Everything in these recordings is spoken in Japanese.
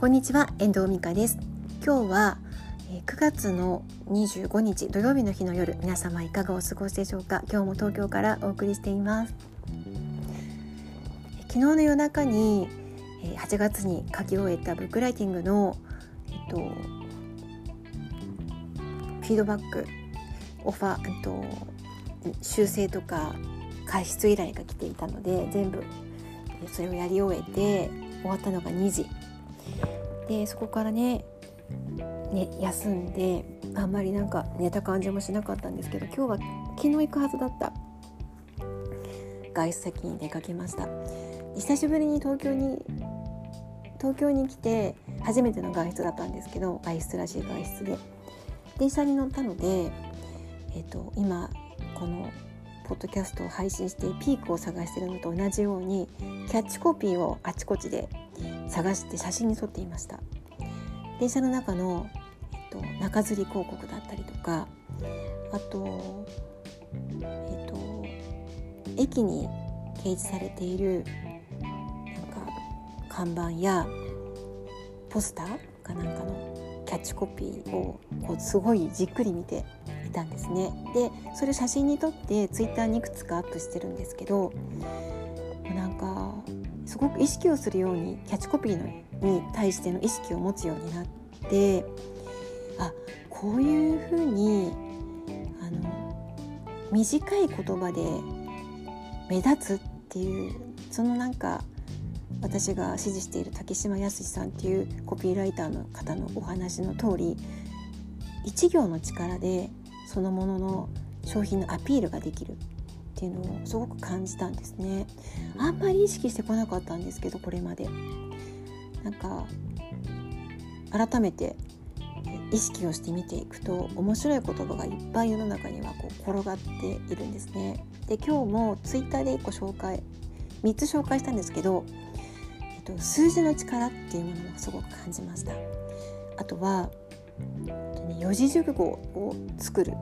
こんにちは遠藤美香です。今日は9月の25日土曜日の日の夜皆様いかがお過ごしでしょうか？今日も東京からお送りしています。昨日の夜中に8月に書き終えたブックライティングのえっとフィードバックオファー、えっと、修正とか開出依頼が来ていたので全部それをやり終えて終わったのが2時。でそこからねね休んであんまりなんか寝た感じもしなかったんですけど今日は昨日行くはずだった。外出先に出かけました。久しぶりに東京に東京に来て初めての外出だったんですけど外出らしい外出で。電車に乗ったので、えーと、今このポッドキャストを配信してピークを探してるのと同じようにキャッチコピーをあちこちで探して写真に撮っていました電車の中の、えっと、中吊り広告だったりとかあとえっと駅に掲示されているなんか看板やポスターかなんかのキャッチコピーをこうすごいじっくり見ていたんですね。でそれ写真に撮ってツイッターにいくつかアップしてるんですけどなんかすごく意識をするようにキャッチコピーのに対しての意識を持つようになってあこういうふうにあの短い言葉で目立つっていうそのなんか私が支持している竹島康さんっていうコピーライターの方のお話の通り一行の力でそのものの商品のアピールができる。っていうのをすごく感じたんですね。あんまり意識してこなかったんですけどこれまで。なんか改めて意識をして見ていくと面白い言葉がいっぱい世の中にはこう転がっているんですね。で今日もツイッターで1個紹介3つ紹介したんですけど、えっと、数字の力っていうものもすごく感じました。あとは四字熟語を作る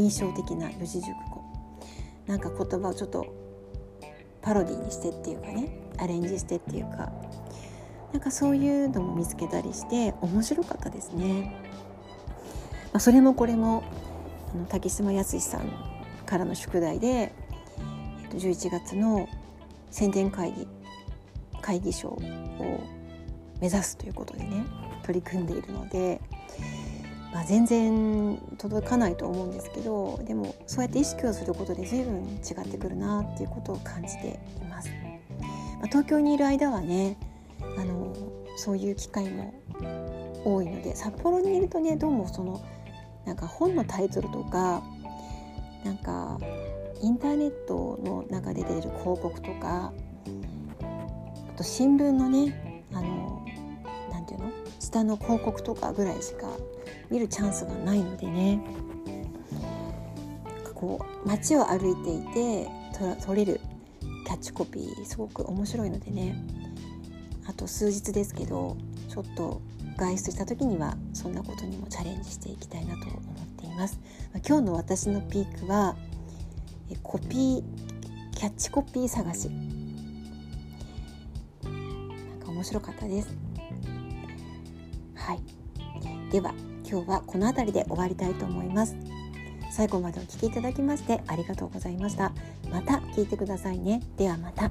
印象的な四字熟語なんか言葉をちょっとパロディにしてっていうかねアレンジしてっていうかなんかそういうのも見つけたりして面白かったですね。まあ、それもこれもあの竹島康さんからの宿題で、えっと、11月の宣伝会議会議賞を目指すということでね取り組んでいるのでまあ、全然届かないと思うんですけどでもそうやって意識をすることで随分違ってくるなっていうことを感じています。まあ、東京にいる間はねあのそういう機会も多いので札幌にいるとねどうもそのなんか本のタイトルとかなんかインターネットの中で出る広告とかあと新聞のねあの下の広告とかぐらいしか見るチャンスがないのでねこう街を歩いていて撮れるキャッチコピーすごく面白いのでねあと数日ですけどちょっと外出した時にはそんなことにもチャレンジしていきたいなと思っています。今日の私のピークはコピーキャッチコピー探しなんか面白かったです。はい。では今日はこの辺りで終わりたいと思います。最後までお聴きいただきましてありがとうございました。また聞いてくださいね。ではまた。